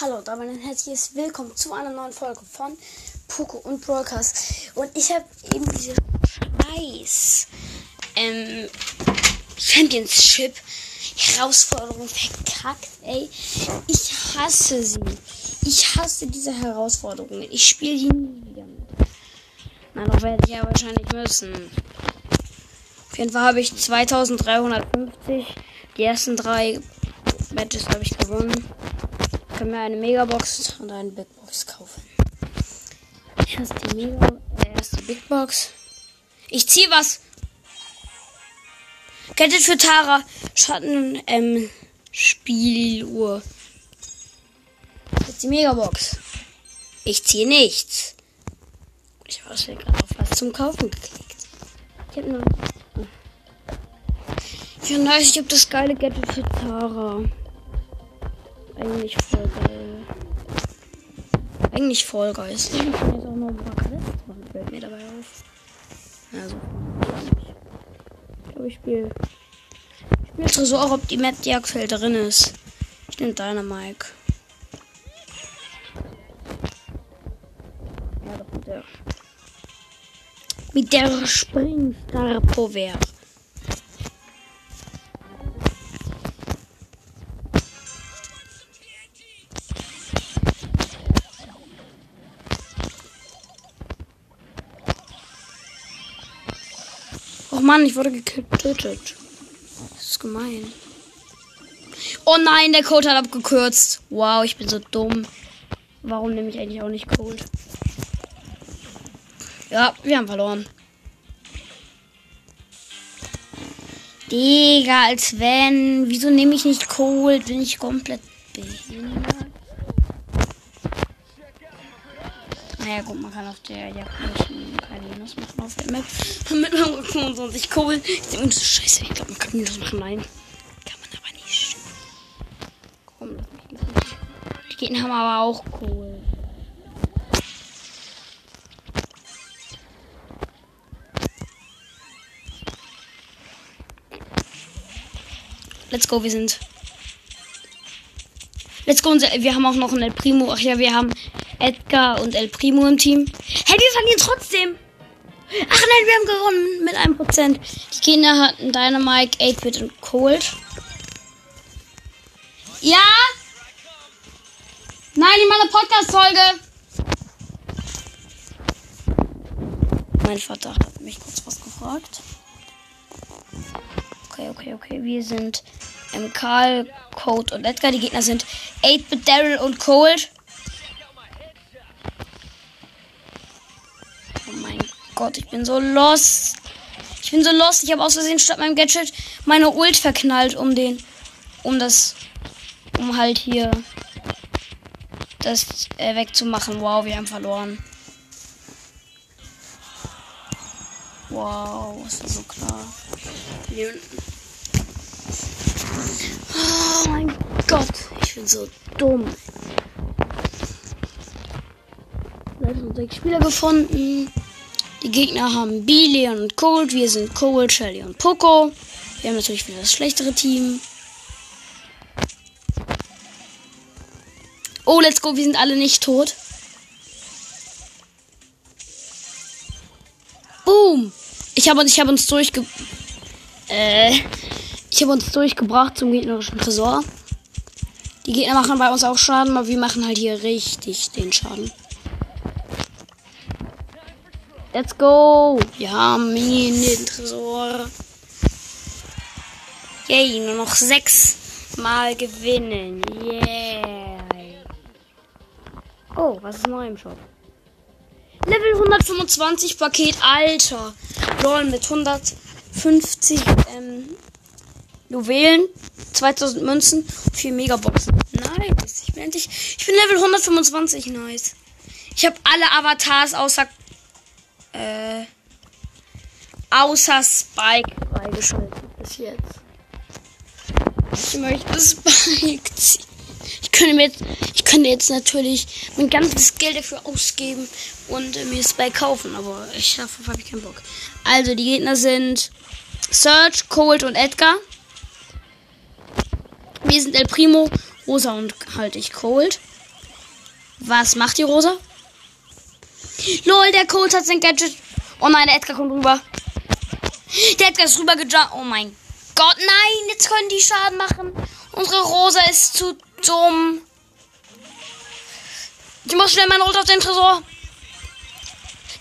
Hallo, damit ein herzliches Willkommen zu einer neuen Folge von Poco und Broadcast. Und ich habe eben diese scheiß ähm, Championship Herausforderung verkackt, ey. Ich hasse sie. Ich hasse diese Herausforderungen. Ich spiele die nie wieder mit. Na, doch werde ich ja wahrscheinlich müssen. Auf jeden Fall habe ich 2350. Die ersten drei Matches habe ich gewonnen. Ich kann mir eine Megabox und eine Big Box kaufen. Erst die Mega, äh, erst die Big Box. Ich ziehe was. Gadget für Tara. Schatten, ähm, Spieluhr. Jetzt die Megabox. Ich ziehe nichts. Ich habe gerade auf was zum Kaufen geklickt. Ich habe nur. Ich weiß nicht, ob das geile Gadget für Tara. Eigentlich voll geil. Eigentlich voll geil. Ich kann jetzt auch noch Quests machen, fällt mir dabei auf. Also, ich glaube, ich spiele. Ich spiele Tresor, ob die Map, die aktuell drin ist. Ich nehme Dynamike. Ja, doch mit der. Mit der Springstar Power. Mann, ich wurde getötet. Das ist gemein. Oh nein, der Code hat abgekürzt. Wow, ich bin so dumm. Warum nehme ich eigentlich auch nicht Cold? Ja, wir haben verloren. Digga, als wenn. Wieso nehme ich nicht Cold? Bin ich komplett behindert? Naja, gut, man kann auf der japanischen Kalinos machen auf der Map. Mit meinem 25 Kohl. Ich denke, so scheiße. Ich glaube, man kann das machen. Nein. Kann man aber nicht. Komm, lass mich nicht. Die Gegner haben aber auch Kohl. Let's go, wir sind. Let's go, wir haben auch noch einen El Primo. Ach ja, wir haben Edgar und El Primo im Team. Hey, wir verlieren trotzdem. Ach nein, wir haben gewonnen mit einem Prozent. Die Kinder hatten Dynamite, 8-Bit und Cold. Ja? Nein, in meiner Podcast-Folge. Mein Vater hat mich kurz was gefragt. Okay, okay, okay. Wir sind ähm, Karl, Code und Edgar. Die Gegner sind 8-Bit, Daryl und Cold. Gott, ich bin so lost. Ich bin so lost. Ich habe aus Versehen statt meinem Gadget meine Ult verknallt, um den. Um das. Um halt hier. Das äh, wegzumachen. Wow, wir haben verloren. Wow, ist das so klar. Oh mein Gott, ich bin so dumm. Leider sind sechs Spieler gefunden. Die Gegner haben B, Leon und Cold. Wir sind Cold, Shelly und Poco. Wir haben natürlich wieder das schlechtere Team. Oh, let's go. Wir sind alle nicht tot. Boom. Ich habe ich hab uns durchge... Äh... Ich habe uns durchgebracht zum gegnerischen Tresor. Die Gegner machen bei uns auch Schaden, aber wir machen halt hier richtig den Schaden. Let's go. Wir haben ihn den Tresor. Yay, nur noch sechs Mal gewinnen. Yeah. Oh, was ist neu im Shop? Level 125 Paket, Alter. Lol mit 150 ähm, Juwelen, 2000 Münzen, 4 Megaboxen. Nice. Ich bin endlich. Ich bin Level 125. Nice. Ich habe alle Avatars außer. Äh. Außer Spike freigeschaltet bis jetzt. Ich möchte Spike ziehen. Ich könnte mir jetzt, ich könnte jetzt natürlich mein ganzes Geld dafür ausgeben und äh, mir Spike kaufen, aber ich habe ich keinen Bock. Also die Gegner sind Search, Cold und Edgar. Wir sind El Primo, Rosa und halt ich Cold. Was macht die Rosa? Lol, der Colt hat sein Gadget. Oh nein, der Edgar kommt rüber. Der Edgar ist rübergejumpt. Oh mein Gott, nein, jetzt können die Schaden machen. Unsere Rosa ist zu dumm. Ich muss schnell meinen Ult auf den Tresor.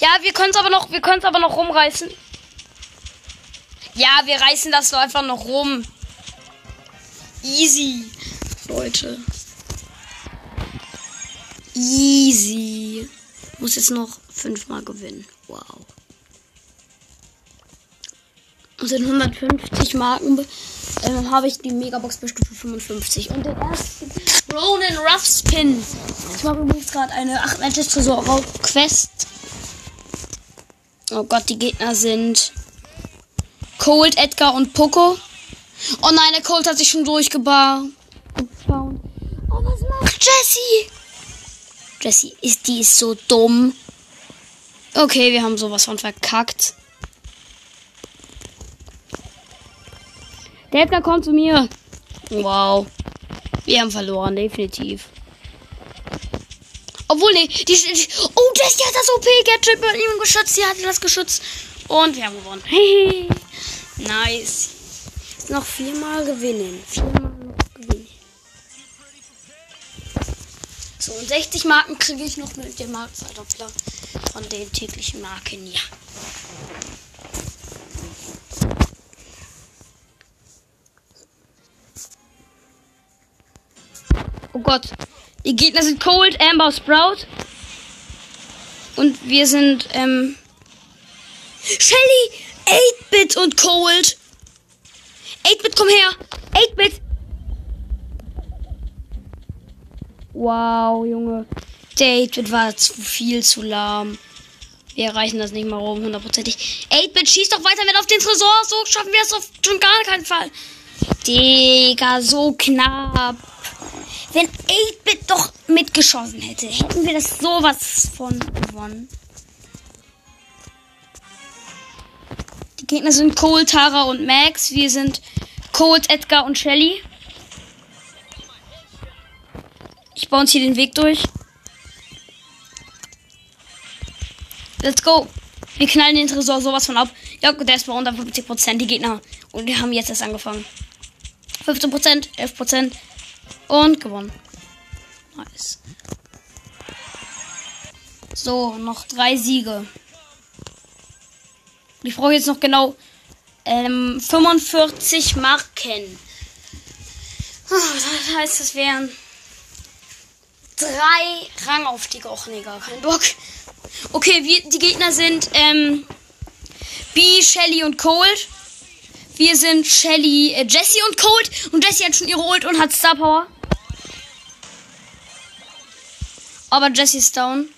Ja, wir können es aber noch, wir können es aber noch rumreißen. Ja, wir reißen das so einfach noch rum. Easy, Leute. Easy. Muss jetzt noch fünfmal gewinnen. Wow. Und in 150 Marken äh, habe ich die Megabox bei Stufe 55. Und den ersten Ronin Rough Spin. Ich mache übrigens gerade eine 8 Matches Tresor Quest. Oh Gott, die Gegner sind Cold, Edgar und Poco. Oh nein, der Cold hat sich schon durchgebaut. Oh, was macht Jessie? Jessie ist, die ist so dumm. Okay, wir haben sowas von verkackt. Der Edgar kommt zu mir. Wow. Wir haben verloren, definitiv. Obwohl, nee, die, die Oh, Jessie hat das OP-Gadget bei ihm geschützt. Sie hat das geschützt. Und wir haben gewonnen. Hey, nice. Noch viermal gewinnen. Viermal So, und 60 Marken kriege ich noch mit dem Marktverdoppler von den täglichen Marken, ja. Oh Gott. Die Gegner sind Cold, Amber, Sprout. Und wir sind, ähm. Shelly, 8-Bit und Cold. 8-Bit, komm her. 8-Bit. Wow, Junge. 8-Bit war zu viel zu lahm. Wir erreichen das nicht mal rum, hundertprozentig. 8-Bit, schieß doch weiter mit auf den Tresor. So schaffen wir das auf schon gar keinen Fall. Digga, so knapp. Wenn 8-Bit doch mitgeschossen hätte, hätten wir das sowas von gewonnen. Die Gegner sind Cole, Tara und Max. Wir sind Cold, Edgar und Shelly. Ich baue uns hier den Weg durch. Let's go. Wir knallen den Tresor sowas von ab. Ja, der ist bei unter 50% die Gegner. Und wir haben jetzt erst angefangen. 15%, 11%. Und gewonnen. Nice. So, noch drei Siege. Ich brauche jetzt noch genau ähm, 45 Marken. Oh, das heißt, es wären drei Rangaufstiege. Och nee, gar kein Bock. Okay, wir, die Gegner sind ähm, B, Shelly und Cold. Wir sind Shelly, äh, Jessie und Cold. Und Jessie hat schon ihre Ult und hat Star Power. Aber Jessie ist down.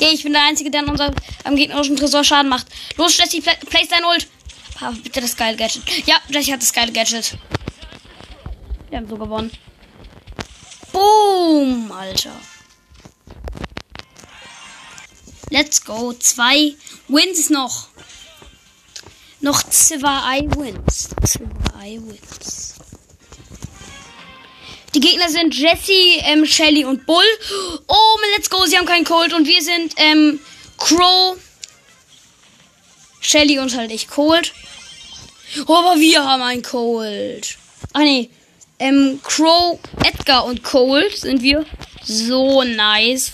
Yeah, ich bin der Einzige, der an unserem am gegnerischen Tresor Schaden macht. Los, Jessie, pla place dein Ult. Ah, bitte das geile Gadget. Ja, Jessie hat das geile Gadget. Wir haben so gewonnen. Boom, Alter. Let's go. Zwei Wins noch. Noch zwei Wins. Zwei Wins. Die Gegner sind Jesse, ähm, Shelly und Bull. Oh, let's go. Sie haben keinen Cold. Und wir sind ähm, Crow, Shelly und halt ich Cold. Oh, aber wir haben einen Cold. Ach nee. Ähm, Crow, Edgar und Cold sind wir. So nice.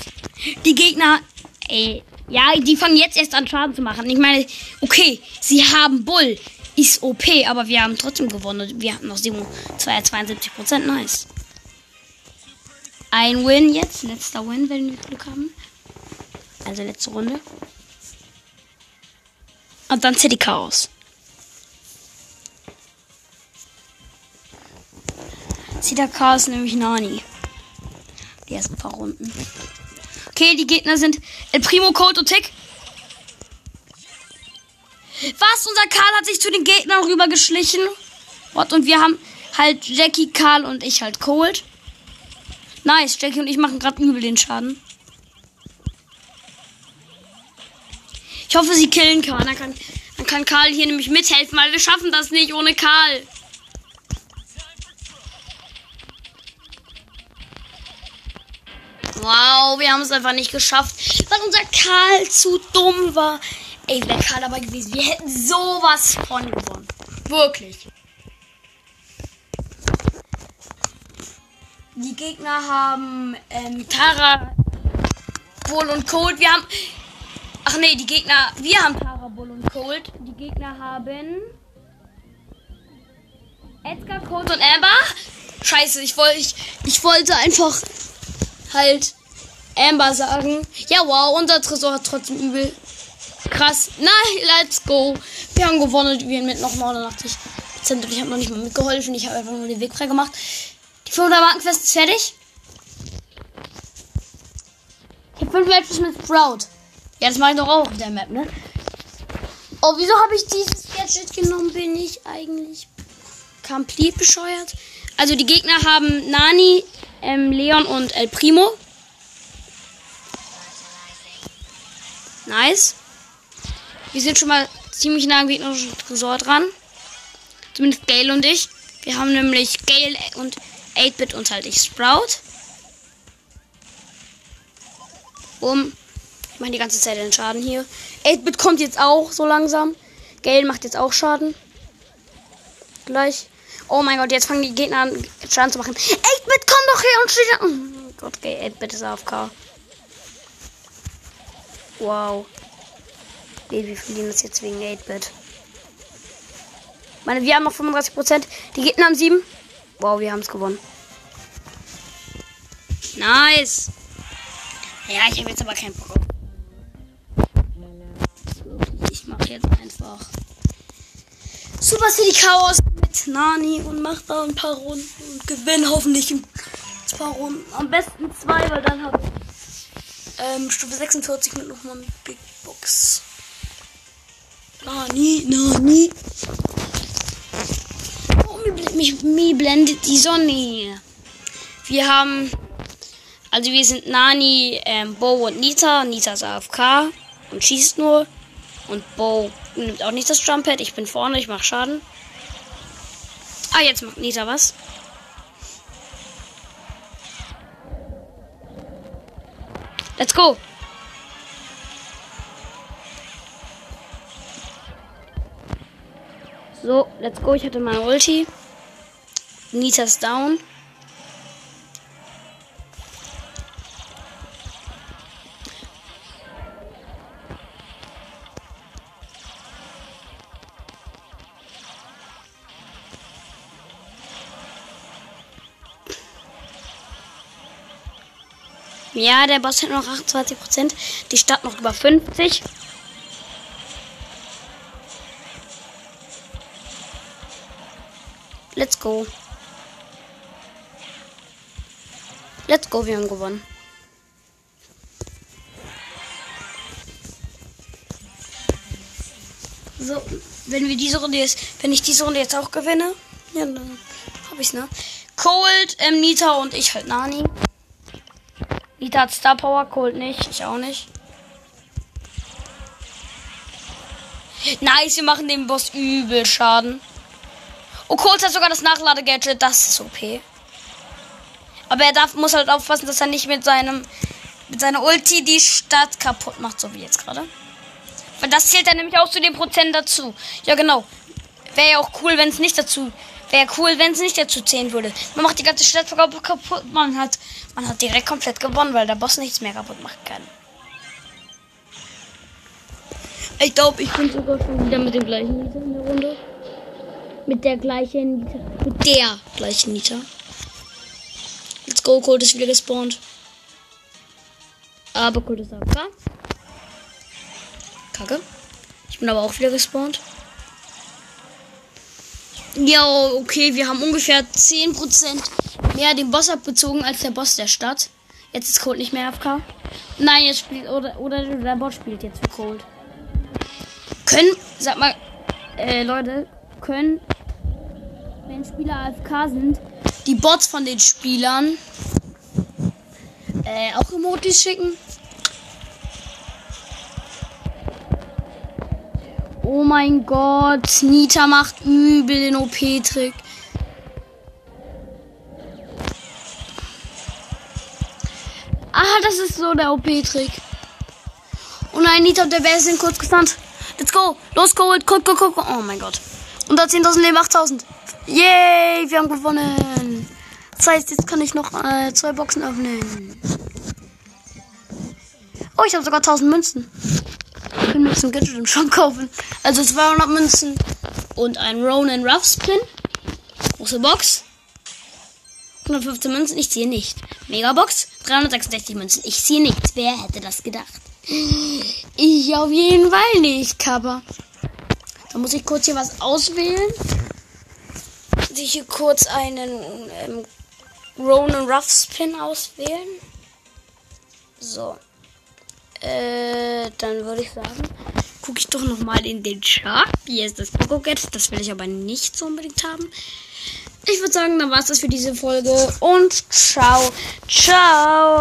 Die Gegner, ey, ja, die fangen jetzt erst an Schaden zu machen. Ich meine, okay, sie haben Bull. Ist OP, aber wir haben trotzdem gewonnen. Wir hatten noch 72 Prozent. Nice. Ein Win jetzt. Letzter Win, wenn wir Glück haben. Also letzte Runde. Und dann City Chaos. City Chaos nämlich Nani. Die ersten paar Runden. Okay, die Gegner sind El Primo, Cold und Tick. Was? Unser Karl hat sich zu den Gegnern rübergeschlichen. What? Und wir haben halt Jackie, Karl und ich halt Cold. Nice, Jackie und ich machen gerade übel den Schaden. Ich hoffe, sie killen Karl. Dann kann, dann kann Karl hier nämlich mithelfen, weil wir schaffen das nicht ohne Karl. Wow, wir haben es einfach nicht geschafft, weil unser Karl zu dumm war. Ey, wäre Karl dabei gewesen, wir hätten sowas von gewonnen. Wirklich. Die Gegner haben ähm, Tara, Bull und Cold. Wir haben. Ach nee, die Gegner. Wir haben Tara, Bull und Cold. Die Gegner haben. Edgar, Cold und Amber. Scheiße, ich wollte ich, ich wollte einfach halt Amber sagen. Ja, wow, unser Tresor hat trotzdem übel. Krass. Na, let's go. Wir haben gewonnen. Wir mit noch 89 Prozent. Und ich habe noch nicht mal mitgeholfen. Ich habe einfach nur den Weg frei gemacht. Die 500 Markenquest ist fertig. Ich habe 5 Matches mit Sprout. Ja, das mache ich doch auch auf der Map, ne? Oh, wieso habe ich dieses Gadget genommen? Bin ich eigentlich komplett bescheuert? Also die Gegner haben Nani, ähm, Leon und El Primo. Nice. Wir sind schon mal ziemlich nah am gegnerischen Tresor dran. Zumindest Gale und ich. Wir haben nämlich Gale und 8-Bit und halt ich Sprout. Um. Ich mache die ganze Zeit den Schaden hier. 8-Bit kommt jetzt auch so langsam. Gale macht jetzt auch Schaden. Gleich. Oh mein Gott, jetzt fangen die Gegner an, Schaden zu machen. 8-Bit, komm doch her und steht. Oh Gott, okay, 8-Bit ist AFK. Wow. Nee, wir verlieren das jetzt wegen 8-Bit. Meine, wir haben noch 35%. Die Gegner haben 7. Wow, wir haben es gewonnen. Nice. Ja, ich habe jetzt aber keinen Bock. Ich mache jetzt einfach Super City Chaos mit Nani und mache da ein paar Runden und gewinne hoffentlich ein paar Runden. Am besten zwei, weil dann habe ich ähm, Stufe 46 mit nochmal eine Big Box. Nani, Nani. Oh, mir, mich, mir blendet die Sonne. Wir haben, also wir sind Nani, ähm, Bo und Nita. Nita ist AFK und schießt nur. Und Bo nimmt auch nicht das Jumppad. Ich bin vorne, ich mache Schaden. Ah, jetzt macht Nita was. Let's go. So, let's go. Ich hatte meine Ulti. Nita's down. Ja, der Boss hat noch 28%. Die Stadt noch über 50. Let's go. Let's go, wir haben gewonnen. So, wenn wir diese Runde jetzt, wenn ich diese Runde jetzt auch gewinne, ja, dann hab ich's, ne? Cold, ähm, Nita und ich halt Nani. Nita hat Star Power, Cold nicht, ich auch nicht. Nice, wir machen dem Boss übel Schaden. Oh, Colt hat sogar das Nachlade-Gadget. Das ist OP. Aber er darf, muss halt aufpassen, dass er nicht mit seinem mit seiner Ulti die Stadt kaputt macht, so wie jetzt gerade. Weil das zählt dann nämlich auch zu dem Prozent dazu. Ja, genau. Wäre ja auch cool, wenn es nicht dazu. Wäre cool, wenn es nicht dazu zählen würde. Man macht die ganze Stadt kaputt. Man hat, man hat direkt komplett gewonnen, weil der Boss nichts mehr kaputt machen kann. Ich glaube, ich bin sogar schon wieder mit dem gleichen Lied in der Runde. Mit der gleichen Nita. Mit der gleichen Nita. Let's go, Cold ist wieder gespawnt. Aber Cold ist AFK. Kacke. Ich bin aber auch wieder gespawnt. Ja, okay, wir haben ungefähr 10% mehr den Boss abgezogen als der Boss der Stadt. Jetzt ist Cold nicht mehr AFK. Nein, jetzt spielt, oder, oder der Bot spielt jetzt für Cold. Können, sag mal, äh, Leute, können wenn Spieler AFK sind, die Bots von den Spielern äh, auch Emojis schicken. Oh mein Gott, Nita macht übel den OP-Trick. Ah, das ist so der OP-Trick. Oh nein, Nita und der Bär sind kurz gestunt. Let's go. Los, Gold. Guck, guck, guck. Oh mein Gott. Und da 10.000 Leben, 8.000. Yay, wir haben gewonnen. Das heißt, jetzt kann ich noch äh, zwei Boxen öffnen. Oh, ich habe sogar 1000 Münzen. Ein Gadget im Shop kaufen. Also 200 Münzen und ein Ronan Ruffs Pin. Große Box. 115 Münzen, ich ziehe nicht. Megabox, 366 Münzen, ich ziehe nichts. Wer hätte das gedacht? Ich auf jeden Fall nicht, Kappa. Da muss ich kurz hier was auswählen. Ich hier kurz einen ähm, Ronan Ruffs Pin auswählen. So. Äh, dann würde ich sagen, gucke ich doch noch mal in den Shop. Hier ist das Pokéget. Das will ich aber nicht so unbedingt haben. Ich würde sagen, dann war es das für diese Folge und ciao, ciao.